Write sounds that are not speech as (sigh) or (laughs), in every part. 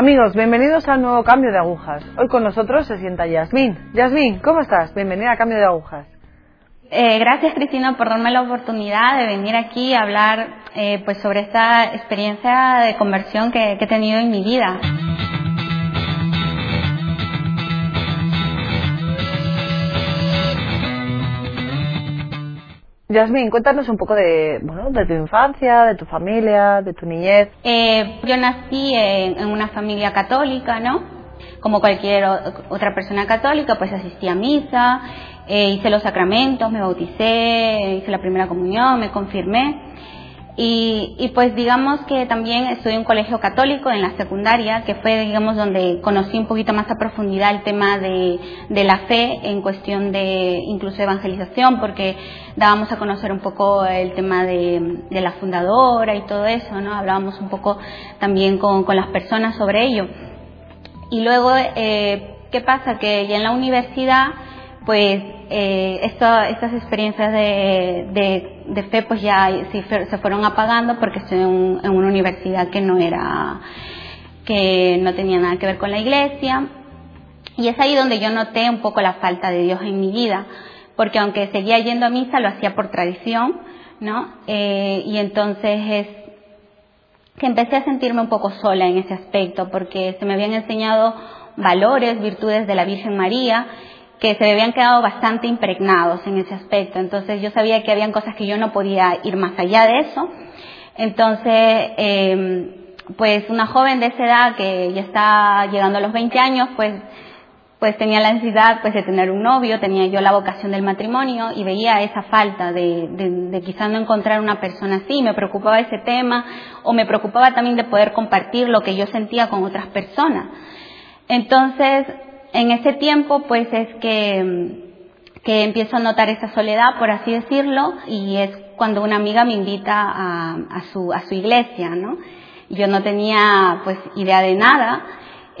Amigos, bienvenidos al nuevo Cambio de Agujas. Hoy con nosotros se sienta Yasmín. Yasmín, ¿cómo estás? Bienvenida a Cambio de Agujas. Eh, gracias Cristina por darme la oportunidad de venir aquí a hablar eh, pues sobre esta experiencia de conversión que, que he tenido en mi vida. Yasmín, cuéntanos un poco de, bueno, de tu infancia, de tu familia, de tu niñez. Eh, yo nací en, en, una familia católica, ¿no? Como cualquier otra persona católica, pues asistí a misa, eh, hice los sacramentos, me bauticé, hice la primera comunión, me confirmé. Y, y, pues digamos que también estudié en un colegio católico en la secundaria, que fue digamos donde conocí un poquito más a profundidad el tema de, de la fe en cuestión de incluso evangelización, porque dábamos a conocer un poco el tema de, de la fundadora y todo eso, ¿no? Hablábamos un poco también con, con las personas sobre ello. Y luego, eh, ¿qué pasa? Que ya en la universidad, pues eh, estas experiencias de, fe pues ya se fueron apagando porque estoy en, en, una universidad que no era, que no tenía nada que ver con la iglesia. Y es ahí donde yo noté un poco la falta de Dios en mi vida, porque aunque seguía yendo a misa, lo hacía por tradición, ¿no? Eh, y entonces es que empecé a sentirme un poco sola en ese aspecto, porque se me habían enseñado valores, virtudes de la Virgen María, que se me habían quedado bastante impregnados en ese aspecto. Entonces yo sabía que habían cosas que yo no podía ir más allá de eso. Entonces, eh, pues una joven de esa edad que ya está llegando a los 20 años, pues, pues tenía la necesidad pues de tener un novio, tenía yo la vocación del matrimonio y veía esa falta de quizás no encontrar una persona así, me preocupaba ese tema o me preocupaba también de poder compartir lo que yo sentía con otras personas. Entonces, en ese tiempo pues es que, que empiezo a notar esa soledad, por así decirlo, y es cuando una amiga me invita a, su, a su iglesia, ¿no? Yo no tenía pues idea de nada,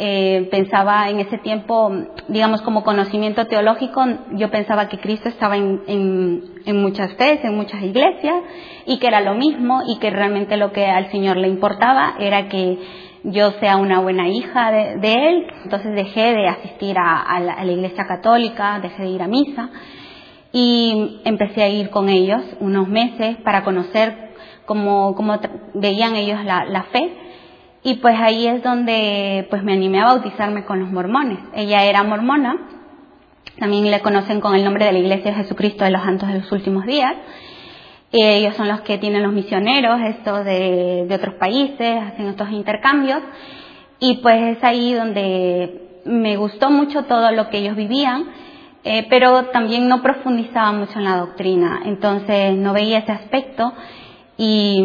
eh, pensaba en ese tiempo, digamos como conocimiento teológico, yo pensaba que Cristo estaba en, en, muchas veces, en muchas iglesias, y que era lo mismo, y que realmente lo que al Señor le importaba era que yo sea una buena hija de, él, entonces dejé de asistir a, la, iglesia católica, dejé de ir a misa y empecé a ir con ellos unos meses para conocer cómo, veían ellos la, la, fe y pues ahí es donde pues me animé a bautizarme con los mormones. Ella era mormona, también le conocen con el nombre de la Iglesia de Jesucristo de los Santos de los Últimos Días ellos son los que tienen los misioneros, estos de, de otros países, hacen estos intercambios. Y pues es ahí donde me gustó mucho todo lo que ellos vivían, eh, pero también no profundizaba mucho en la doctrina. Entonces no veía ese aspecto y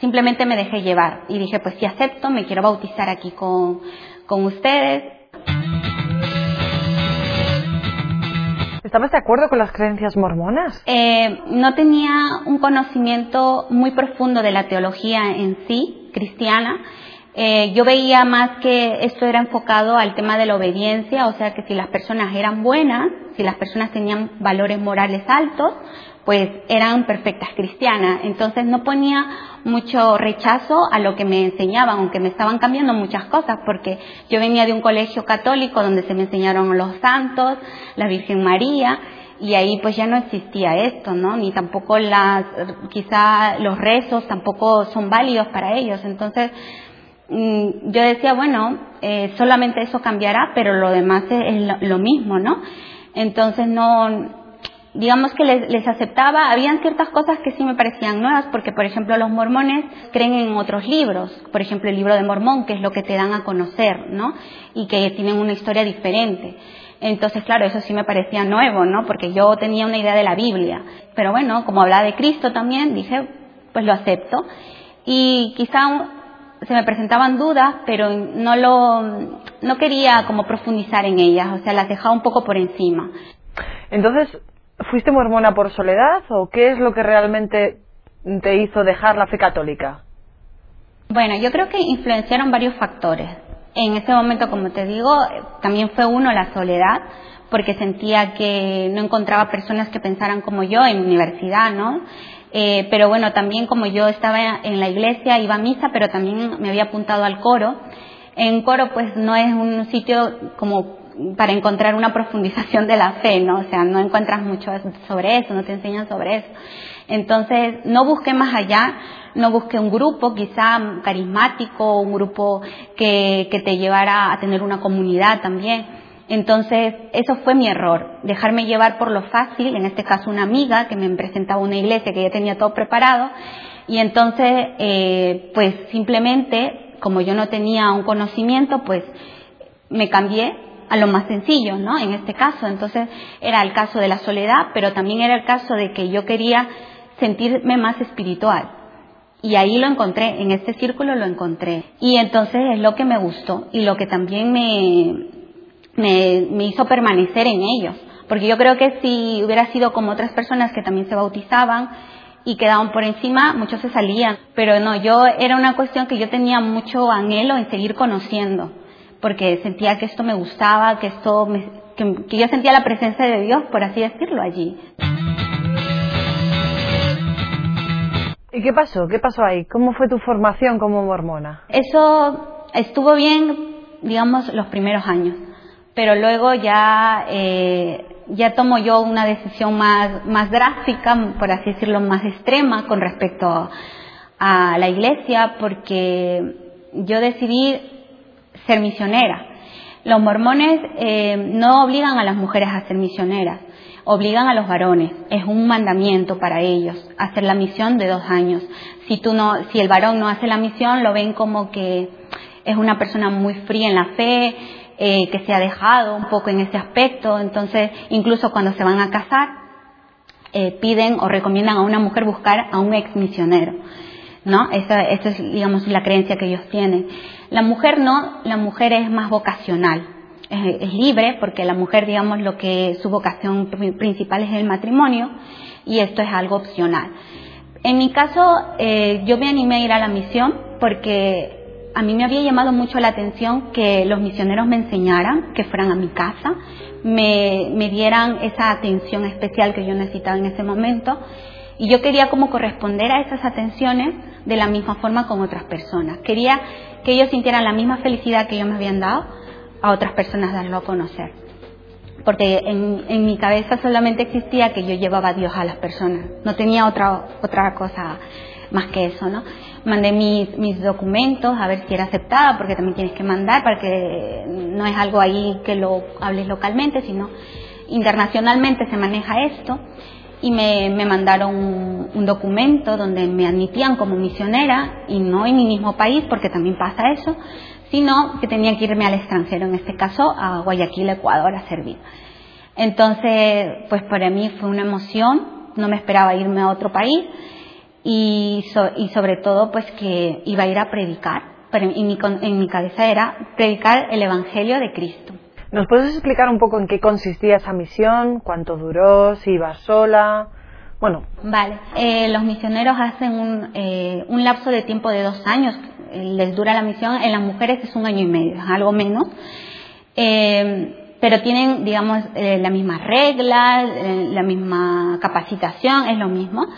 simplemente me dejé llevar. Y dije, pues si acepto, me quiero bautizar aquí con, con ustedes. ¿Estabas de acuerdo con las creencias mormonas? Eh, no tenía un conocimiento muy profundo de la teología en sí, cristiana. Eh, yo veía más que esto era enfocado al tema de la obediencia, o sea que si las personas eran buenas, si las personas tenían valores morales altos, pues eran perfectas cristianas. Entonces no ponía mucho rechazo a lo que me enseñaban, aunque me estaban cambiando muchas cosas, porque yo venía de un colegio católico donde se me enseñaron los santos, la Virgen María, y ahí pues ya no existía esto, ¿no? Ni tampoco las, quizá los rezos tampoco son válidos para ellos. Entonces, yo decía, bueno, eh, solamente eso cambiará, pero lo demás es, lo mismo, ¿no? Entonces no, digamos que les, les, aceptaba, habían ciertas cosas que sí me parecían nuevas, porque por ejemplo los mormones creen en otros libros, por ejemplo el libro de Mormón, que es lo que te dan a conocer, ¿no? Y que tienen una historia diferente. Entonces, claro, eso sí me parecía nuevo, ¿no? Porque yo tenía una idea de la Biblia. Pero bueno, como hablaba de Cristo también, dije, pues lo acepto. Y quizá se me presentaban dudas, pero no lo, no quería como profundizar en ellas, o sea, las dejaba un poco por encima. Entonces, ¿Fuiste mormona por soledad o qué es lo que realmente te hizo dejar la fe católica? Bueno, yo creo que influenciaron varios factores. En ese momento, como te digo, también fue uno la soledad, porque sentía que no encontraba personas que pensaran como yo en universidad, ¿no? Eh, pero bueno, también como yo estaba en la iglesia, iba a misa, pero también me había apuntado al coro, en coro pues no es un sitio como para encontrar una profundización de la fe, ¿no? O sea, no encuentras mucho sobre eso, no te enseñan sobre eso. Entonces, no busqué más allá, no busqué un grupo quizá carismático, un grupo que, que te llevara a tener una comunidad también. Entonces, eso fue mi error, dejarme llevar por lo fácil, en este caso una amiga que me presentaba una iglesia que ya tenía todo preparado, y entonces, eh, pues simplemente, como yo no tenía un conocimiento, pues me cambié a lo más sencillo, ¿no? En este caso, entonces era el caso de la soledad, pero también era el caso de que yo quería sentirme más espiritual. Y ahí lo encontré, en este círculo lo encontré. Y entonces es lo que me gustó y lo que también me, me, me hizo permanecer en ellos. Porque yo creo que si hubiera sido como otras personas que también se bautizaban y quedaban por encima, muchos se salían. Pero no, yo era una cuestión que yo tenía mucho anhelo en seguir conociendo porque sentía que esto me gustaba, que esto que, yo sentía la presencia de Dios, por así decirlo, allí. ¿Y qué pasó? ¿Qué pasó ahí? ¿Cómo fue tu formación como mormona? Eso estuvo bien, digamos, los primeros años, pero luego ya eh, ya tomo yo una decisión más más drástica, por así decirlo, más extrema con respecto a la iglesia, porque yo decidí ser misionera. Los mormones eh, no obligan a las mujeres a ser misioneras, obligan a los varones. Es un mandamiento para ellos hacer la misión de dos años. Si no, si el varón no hace la misión, lo ven como que es una persona muy fría en la fe, eh, que se ha dejado un poco en ese aspecto. Entonces, incluso cuando se van a casar, eh, piden o recomiendan a una mujer buscar a un ex misionero. ¿No? Esa, es, digamos, la creencia que ellos tienen. La mujer no, la mujer es más vocacional, es, libre porque la mujer, digamos, lo que su vocación principal es el matrimonio y esto es algo opcional. En mi caso, eh, yo me animé a ir a la misión porque a mí me había llamado mucho la atención que los misioneros me enseñaran, que fueran a mi casa, me, me dieran esa atención especial que yo necesitaba en ese momento y yo quería como corresponder a esas atenciones de la misma forma con otras personas. Quería que ellos sintieran la misma felicidad que ellos me habían dado a otras personas darlo a conocer. Porque en, en mi cabeza solamente existía que yo llevaba a Dios a las personas. No tenía otra, otra cosa más que eso, ¿no? Mandé mis, mis documentos a ver si era aceptada, porque también tienes que mandar para que no es algo ahí que lo hables localmente, sino internacionalmente se maneja esto y me, me mandaron un, documento donde me admitían como misionera y no en mi mismo país, porque también pasa eso, sino que tenía que irme al extranjero, en este caso a Guayaquil, Ecuador, a servir. Entonces, pues para mí fue una emoción, no me esperaba irme a otro país y, y sobre todo pues que iba a ir a predicar, pero en mi, en mi cabeza era predicar el Evangelio de Cristo. ¿Nos puedes explicar un poco en qué consistía esa misión? ¿Cuánto duró? ¿Si ibas sola? Bueno. Vale. Eh, los misioneros hacen un, eh, un, lapso de tiempo de dos años. Eh, les dura la misión. En las mujeres es un año y medio, algo menos. pero tienen, digamos, la misma regla, la misma capacitación, es lo mismo.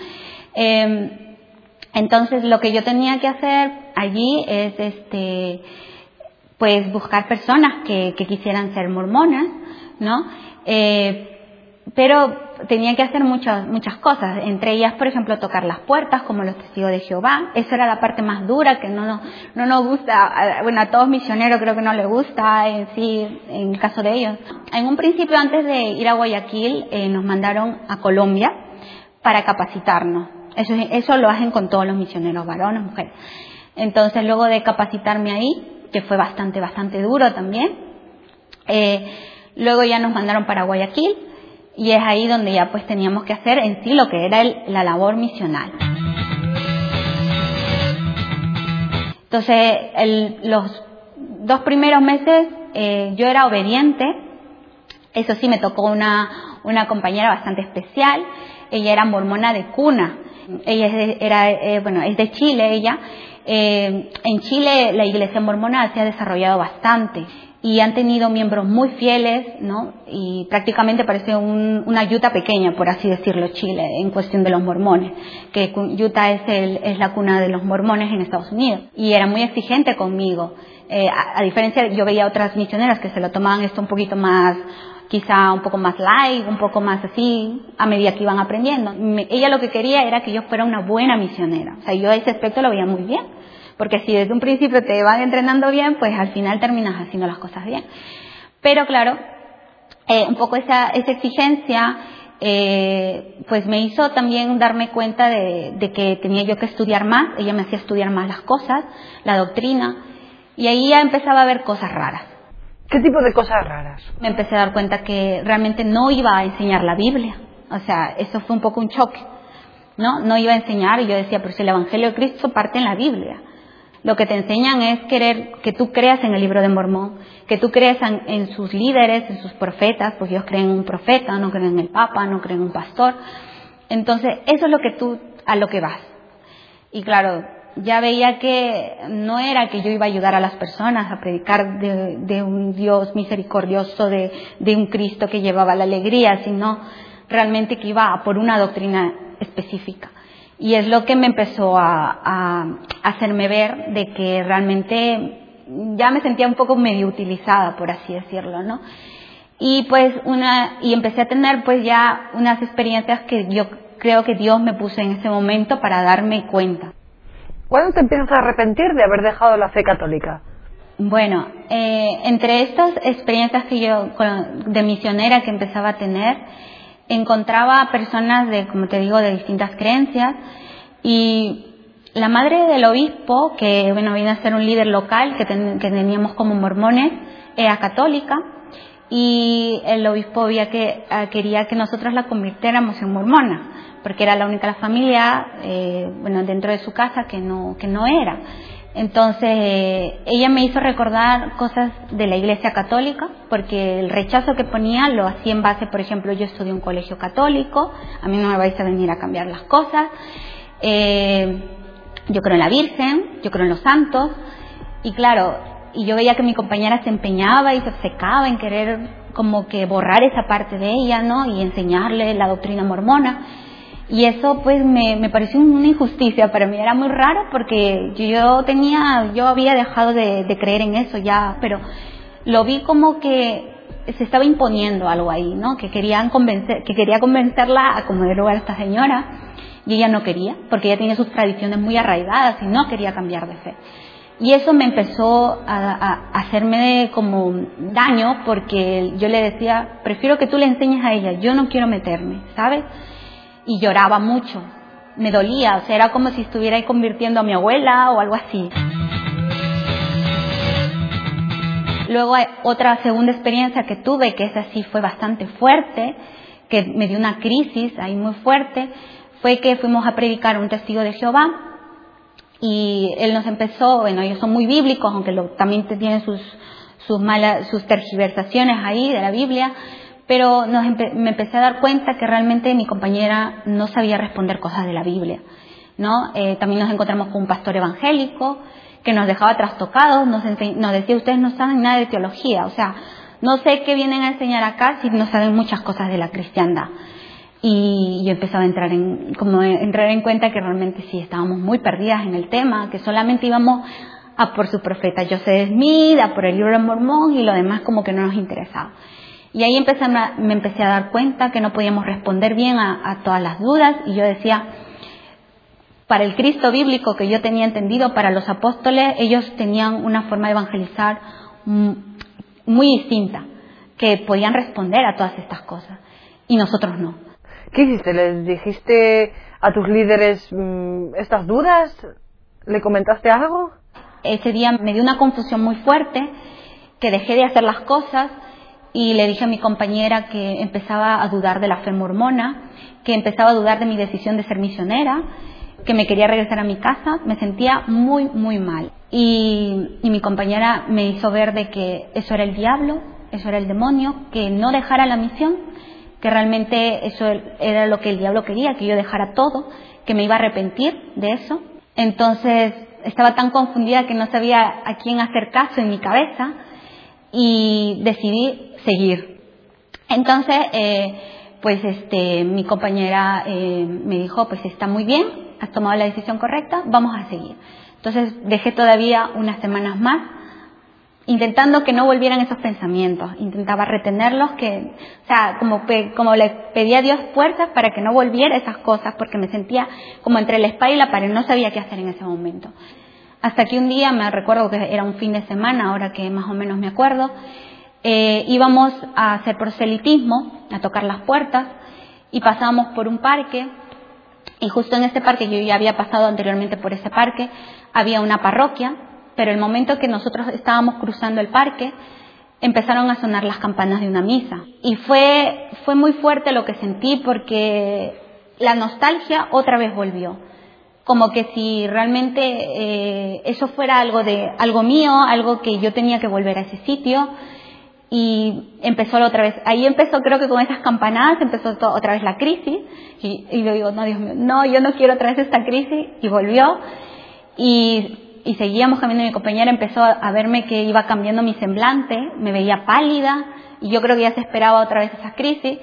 entonces, lo que yo tenía que hacer allí es, este, pues buscar personas que, que quisieran ser mormonas, ¿no? Eh, pero tenía que hacer muchas, muchas cosas, entre ellas, por ejemplo, tocar las puertas como los testigos de Jehová. Esa era la parte más dura que no, no, no nos gusta, bueno, a todos misioneros creo que no les gusta en sí, en el caso de ellos. En un principio, antes de ir a Guayaquil, eh, nos mandaron a Colombia para capacitarnos. Eso, eso lo hacen con todos los misioneros, varones, mujeres. Entonces, luego de capacitarme ahí, que fue bastante, bastante duro también. Eh, luego ya nos mandaron para Guayaquil y es ahí donde ya pues teníamos que hacer en sí lo que era la labor misional. Entonces, los dos primeros meses eh, yo era obediente, eso sí, me tocó una, una compañera bastante especial, ella era mormona de cuna, ella era, eh, bueno, es de Chile ella, Eh, en Chile la iglesia mormona se ha desarrollado bastante y han tenido miembros muy fieles, ¿no? Y prácticamente parece una Utah pequeña, por así decirlo, Chile, en cuestión de los mormones, que Utah es, el, es la cuna de los mormones en Estados Unidos. Y era muy exigente conmigo. Eh, a, a, diferencia, yo veía otras misioneras que se lo tomaban esto un poquito más quizá un poco más light, un poco más así, a medida que iban aprendiendo. ella lo que quería era que yo fuera una buena misionera. O sea, yo ese aspecto lo veía muy bien. Porque si desde un principio te van entrenando bien, pues al final terminas haciendo las cosas bien. Pero claro, eh, un poco esa, esa exigencia, eh, pues me hizo también darme cuenta de, de que tenía yo que estudiar más. Ella me hacía estudiar más las cosas, la doctrina. Y ahí ya empezaba a ver cosas raras. ¿Qué tipo de cosas raras? Me empecé a dar cuenta que realmente no iba a enseñar la Biblia. O sea, eso fue un poco un choque. No, no iba a enseñar y yo decía, pero si el Evangelio de Cristo parte en la Biblia. Lo que te enseñan es querer que tú creas en el libro de Mormón, que tú creas en, en sus líderes, en sus profetas, porque ellos creen en un profeta, no creen en el Papa, no creen en un pastor. Entonces, eso es lo que tú, a lo que vas. Y claro, ya veía que no era que yo iba a ayudar a las personas a predicar de, un Dios misericordioso, de, un Cristo que llevaba la alegría, sino realmente que iba por una doctrina específica. Y es lo que me empezó a, a, hacerme ver de que realmente ya me sentía un poco medio utilizada, por así decirlo, ¿no? Y pues una, y empecé a tener pues ya unas experiencias que yo creo que Dios me puso en ese momento para darme cuenta. ¿Cuándo te empiezas a arrepentir de haber dejado la fe católica? Bueno, eh, entre estas experiencias que yo de misionera que empezaba a tener, encontraba personas de, como te digo, de distintas creencias y la madre del obispo, que bueno, viene a ser un líder local que, que teníamos como mormones, era católica y el obispo había que, ah, quería que nosotros la convirtiéramos en mormona porque era la única familia, eh, bueno, dentro de su casa que no, que no era. Entonces, ella me hizo recordar cosas de la Iglesia Católica, porque el rechazo que ponía lo hacía en base, por ejemplo, yo estudié un colegio católico, a mí no me vais a venir a cambiar las cosas. Eh, yo creo en la Virgen, yo creo en los santos, y claro, y yo veía que mi compañera se empeñaba y se secaba en querer como que borrar esa parte de ella, ¿no? Y enseñarle la doctrina mormona. Y eso pues me, me, pareció una injusticia para mí, era muy raro porque yo tenía, yo había dejado de, de, creer en eso ya, pero lo vi como que se estaba imponiendo algo ahí, ¿no? Que querían convencer, que quería convencerla a como de lugar a esta señora y ella no quería, porque ella tenía sus tradiciones muy arraigadas y no quería cambiar de fe. Y eso me empezó a, hacerme como daño porque yo le decía, prefiero que tú le enseñes a ella, yo no quiero meterme, ¿sabes? y lloraba mucho. Me dolía, o sea, era como si estuviera ahí convirtiendo a mi abuela o algo así. Luego otra segunda experiencia que tuve, que esa sí fue bastante fuerte, que me dio una crisis ahí muy fuerte, fue que fuimos a predicar un testigo de Jehová y él nos empezó, bueno, ellos son muy bíblicos, aunque también tienen sus, sus malas, sus tergiversaciones ahí de la Biblia, pero me empecé a dar cuenta que realmente mi compañera no sabía responder cosas de la Biblia. ¿no? Eh, también nos encontramos con un pastor evangélico que nos dejaba trastocados, nos, nos decía, ustedes no saben nada de teología, o sea, no sé qué vienen a enseñar acá si no saben muchas cosas de la cristiandad. Y yo empezaba a entrar en, como entrar en cuenta que realmente sí estábamos muy perdidas en el tema, que solamente íbamos a por su profeta Joseph Smith, a por el libro de Mormón y lo demás como que no nos interesaba. Y ahí empecé, me empecé a dar cuenta que no podíamos responder bien a, todas las dudas y yo decía, para el Cristo bíblico que yo tenía entendido, para los apóstoles, ellos tenían una forma de evangelizar muy distinta, que podían responder a todas estas cosas y nosotros no. ¿Qué hiciste? ¿Les dijiste a tus líderes mm, estas dudas? ¿Le comentaste algo? Ese día me dio una confusión muy fuerte, que dejé de hacer las cosas y le dije a mi compañera que empezaba a dudar de la fe mormona, que empezaba a dudar de mi decisión de ser misionera, que me quería regresar a mi casa, me sentía muy, muy mal. Y, y mi compañera me hizo ver de que eso era el diablo, eso era el demonio, que no dejara la misión, que realmente eso era lo que el diablo quería, que yo dejara todo, que me iba a arrepentir de eso. Entonces estaba tan confundida que no sabía a quién hacer caso en mi cabeza y decidí seguir. Entonces, eh, pues este, mi compañera eh, me dijo, pues está muy bien, has tomado la decisión correcta, vamos a seguir. Entonces dejé todavía unas semanas más intentando que no volvieran esos pensamientos, intentaba retenerlos, que, o sea, como, como le pedía a Dios fuerzas para que no volviera esas cosas, porque me sentía como entre la espalda y la pared, no sabía qué hacer en ese momento. Hasta que un día, me recuerdo que era un fin de semana, ahora que más o menos me acuerdo, eh, íbamos a hacer proselitismo, a tocar las puertas, y pasábamos por un parque, y justo en ese parque, yo ya había pasado anteriormente por ese parque, había una parroquia, pero el momento que nosotros estábamos cruzando el parque, empezaron a sonar las campanas de una misa. Y fue, fue muy fuerte lo que sentí porque la nostalgia otra vez volvió. Como que si realmente eh, eso fuera algo de algo mío, algo que yo tenía que volver a ese sitio. Y empezó otra vez. Ahí empezó, creo que con esas campanadas, empezó otra vez la crisis. Y, y yo digo, no, Dios mío, no, yo no quiero otra vez esta crisis. Y volvió. Y y seguíamos caminando, mi compañera empezó a verme que iba cambiando mi semblante, me veía pálida y yo creo que ya se esperaba otra vez esa crisis.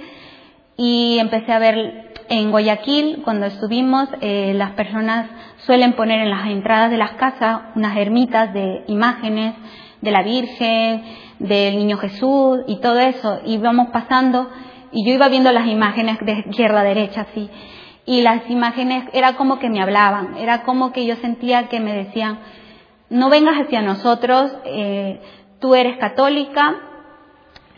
Y empecé a ver en Guayaquil, cuando estuvimos, eh, las personas suelen poner en las entradas de las casas unas ermitas de imágenes de la Virgen, del Niño Jesús y todo eso. Íbamos pasando y yo iba viendo las imágenes de izquierda a derecha, así y las imágenes era como que me hablaban, era como que yo sentía que me decían, no vengas hacia nosotros, eh, tú eres católica,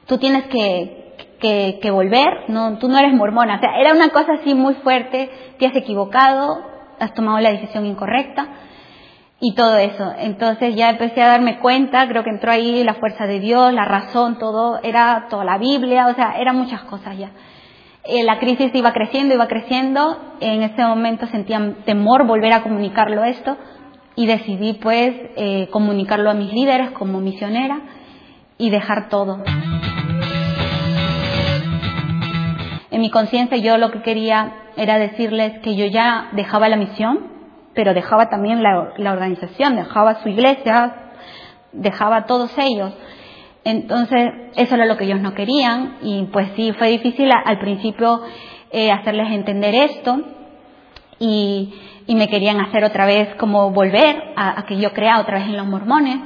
tú tienes que, que, que, volver, no, tú no eres mormona, o sea, era una cosa así muy fuerte, te has equivocado, has tomado la decisión incorrecta y todo eso. Entonces ya empecé a darme cuenta, creo que entró ahí la fuerza de Dios, la razón, todo, era toda la Biblia, o sea, eran muchas cosas ya. Eh, la crisis iba creciendo, iba creciendo. En ese momento sentía temor volver a comunicarlo esto y decidí pues eh, comunicarlo a mis líderes como misionera y dejar todo. En mi conciencia yo lo que quería era decirles que yo ya dejaba la misión, pero dejaba también la, la organización, dejaba su iglesia, dejaba todos ellos entonces, eso era lo que ellos no querían y pues sí, fue difícil al principio eh, hacerles entender esto y, y, me querían hacer otra vez como volver a, que yo crea otra vez en los mormones,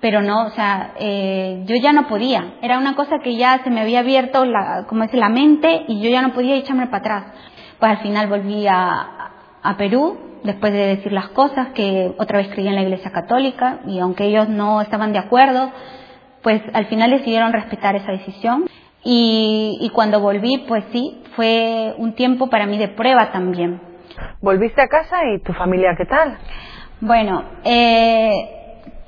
pero no, o sea, eh, yo ya no podía. Era una cosa que ya se me había abierto, la, como es la mente y yo ya no podía echarme para atrás. Pues al final volví a, a Perú después de decir las cosas, que otra vez creía en la Iglesia Católica y aunque ellos no estaban de acuerdo, pues al final decidieron respetar esa decisión. Y, cuando volví, pues sí, fue un tiempo para mí de prueba también. ¿Volviste a casa y tu familia qué tal? Bueno, eh,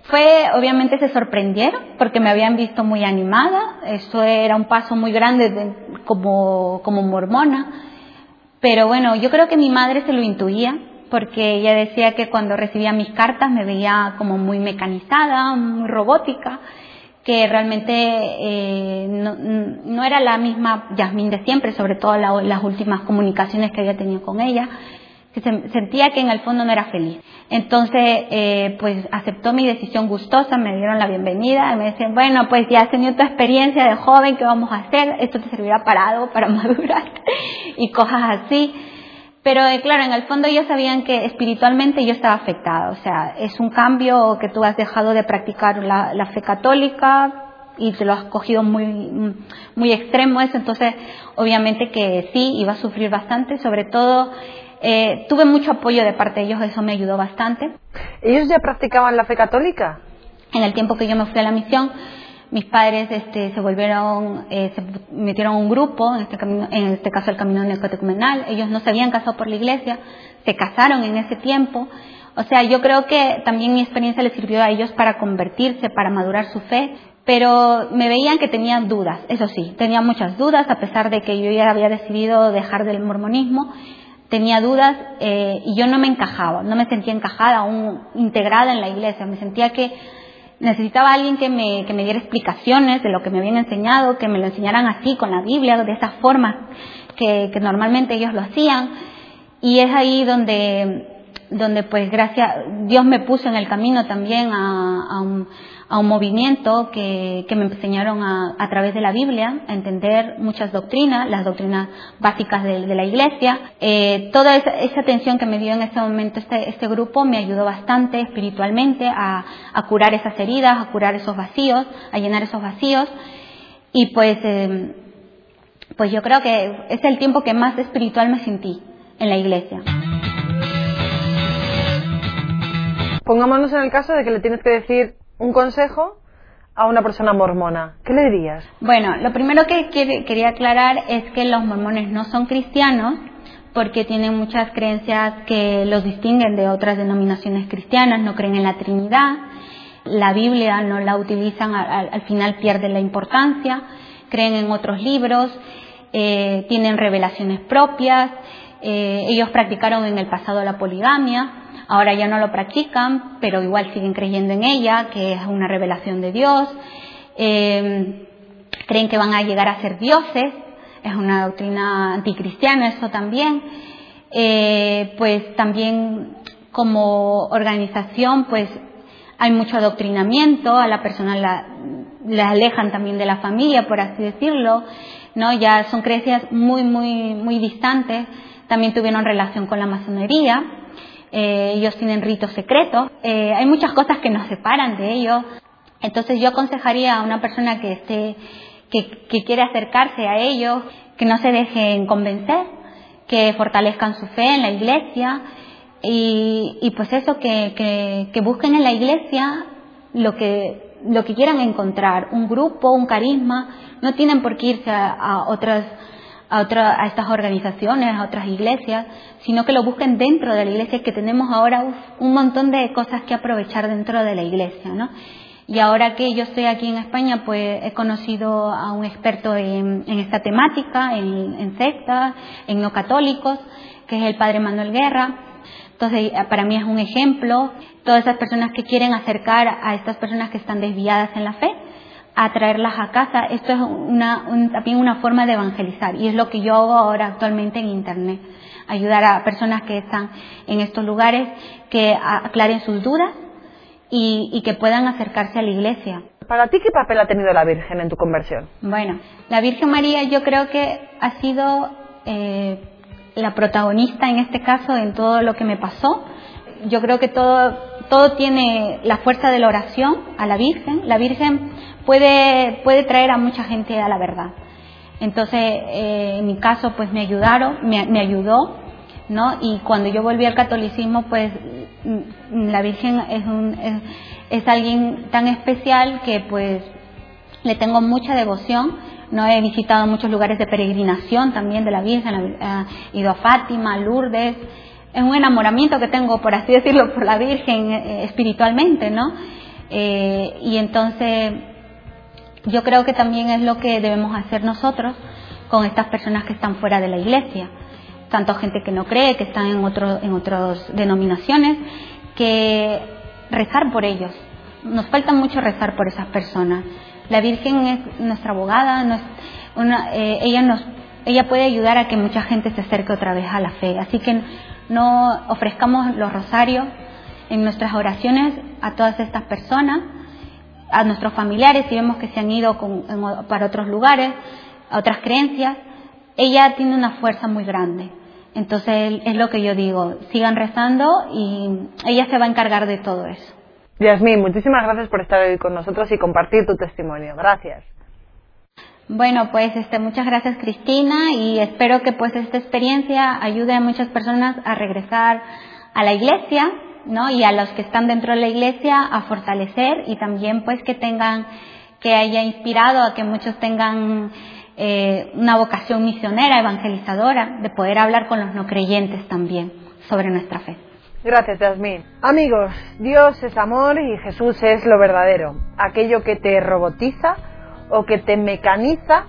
fue, obviamente se sorprendieron porque me habían visto muy animada, eso era un paso muy grande como, como mormona, pero bueno, yo creo que mi madre se lo intuía porque ella decía que cuando recibía mis cartas me veía como muy mecanizada, muy robótica, que realmente eh, no, era la misma Yasmín de siempre, sobre todo las últimas comunicaciones que había tenido con ella, que se, sentía que en el fondo no era feliz. Entonces, eh, pues aceptó mi decisión gustosa, me dieron la bienvenida, y me decían, bueno, pues ya has tenido tu experiencia de joven, ¿qué vamos a hacer? Esto te servirá para algo, para (laughs) madurar, y cosas así. Pero eh, claro, en el fondo ellos sabían que espiritualmente yo estaba afectada. O sea, es un cambio que tú has dejado de practicar la, fe católica y te lo has cogido muy, muy extremo eso. Entonces, obviamente que sí, iba a sufrir bastante. Sobre todo, eh, tuve mucho apoyo de parte de ellos, eso me ayudó bastante. ¿Ellos ya practicaban la fe católica? En el tiempo que yo me fui a la misión, mis padres este, se volvieron, eh, se metieron un grupo, en este, camino, en este caso el camino neocatecumenal, ellos no se habían casado por la iglesia, se casaron en ese tiempo, o sea, yo creo que también mi experiencia les sirvió a ellos para convertirse, para madurar su fe, pero me veían que tenían dudas, eso sí, tenía muchas dudas, a pesar de que yo ya había decidido dejar del mormonismo, tenía dudas eh, y yo no me encajaba, no me sentía encajada, aún integrada en la iglesia, me sentía que necesitaba alguien que me, que me diera explicaciones de lo que me habían enseñado, que me lo enseñaran así, con la Biblia, de esa forma que, que normalmente ellos lo hacían. Y es ahí donde donde pues gracias, Dios me puso en el camino también a, un, movimiento que, que, me enseñaron a, a, través de la Biblia a entender muchas doctrinas, las doctrinas básicas de, de la Iglesia. Eh, toda esa, esa, atención que me dio en ese momento este, este grupo me ayudó bastante espiritualmente a, curar esas heridas, a curar esos vacíos, a llenar esos vacíos. Y pues, eh, pues yo creo que es el tiempo que más espiritual me sentí en la iglesia. Pongámonos en el caso de que le tienes que decir un consejo a una persona mormona. ¿Qué le dirías? Bueno, lo primero que quería aclarar es que los mormones no son cristianos porque tienen muchas creencias que los distinguen de otras denominaciones cristianas, no creen en la Trinidad, la Biblia no la utilizan, al, final pierde la importancia, creen en otros libros, eh, tienen revelaciones propias, eh, ellos practicaron en el pasado la poligamia, Ahora ya no lo practican, pero igual siguen creyendo en ella, que es una revelación de Dios. Eh, creen que van a llegar a ser dioses, es una doctrina anticristiana eso también. Eh, pues también como organización, pues hay mucho adoctrinamiento, a la persona la, la alejan también de la familia, por así decirlo, ¿no? Ya son creencias muy, muy, muy distantes. También tuvieron relación con la masonería eh, ellos tienen ritos secretos, eh, hay muchas cosas que nos separan de ellos. Entonces yo aconsejaría a una persona que esté, que, que quiere acercarse a ellos, que no se dejen convencer, que fortalezcan su fe en la iglesia y, y pues eso, que, que, que, busquen en la iglesia lo que, lo que quieran encontrar, un grupo, un carisma, no tienen por qué irse a, a otras a, otra, a estas organizaciones, a otras iglesias, sino que lo busquen dentro de la iglesia, que tenemos ahora un montón de cosas que aprovechar dentro de la iglesia, ¿no? Y ahora que yo estoy aquí en España, pues he conocido a un experto en, esta temática, en, en sectas, en no católicos, que es el padre Manuel Guerra. Entonces, para mí es un ejemplo. Todas esas personas que quieren acercar a estas personas que están desviadas en la fe, a traerlas a casa. Esto es una, también una forma de evangelizar y es lo que yo hago ahora actualmente en Internet. Ayudar a personas que están en estos lugares que aclaren sus dudas y, y que puedan acercarse a la iglesia. ¿Para ti qué papel ha tenido la Virgen en tu conversión? Bueno, la Virgen María yo creo que ha sido eh, la protagonista en este caso en todo lo que me pasó. Yo creo que todo, todo tiene la fuerza de la oración a la Virgen. La Virgen puede, puede traer a mucha gente a la verdad. Entonces, eh, en mi caso, pues me ayudaron, me, me, ayudó, ¿no? Y cuando yo volví al catolicismo, pues mm, la Virgen es, un, es, es alguien tan especial que pues le tengo mucha devoción. No he visitado muchos lugares de peregrinación también de la Virgen, he ido a Fátima, a Lourdes. Es un enamoramiento que tengo, por así decirlo, por la Virgen eh, espiritualmente, ¿no? Eh, y entonces yo creo que también es lo que debemos hacer nosotros con estas personas que están fuera de la iglesia, tanto gente que no cree, que están en, otro, en otras denominaciones, que rezar por ellos. Nos falta mucho rezar por esas personas. La Virgen es nuestra abogada, una, eh, ella, nos, ella puede ayudar a que mucha gente se acerque otra vez a la fe. Así que no ofrezcamos los rosarios en nuestras oraciones a todas estas personas a nuestros familiares, si vemos que se han ido para otros lugares, a otras creencias, ella tiene una fuerza muy grande. Entonces es lo que yo digo, sigan rezando y ella se va a encargar de todo eso. Yasmín, muchísimas gracias por estar hoy con nosotros y compartir tu testimonio. Gracias. Bueno, pues este, muchas gracias Cristina y espero que pues esta experiencia ayude a muchas personas a regresar a la iglesia ¿no? Y a los que están dentro de la iglesia a fortalecer y también pues que tengan, que haya inspirado a que muchos tengan eh, una vocación misionera, evangelizadora, de poder hablar con los no creyentes también sobre nuestra fe. Gracias, Yasmín. Amigos, Dios es amor y Jesús es lo verdadero. Aquello que te robotiza o que te mecaniza,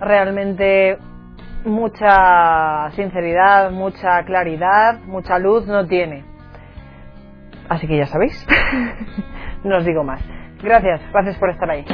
realmente mucha sinceridad, mucha claridad, mucha luz no tiene. Así que ya sabéis, (laughs) no os digo más. Gracias, gracias por estar ahí.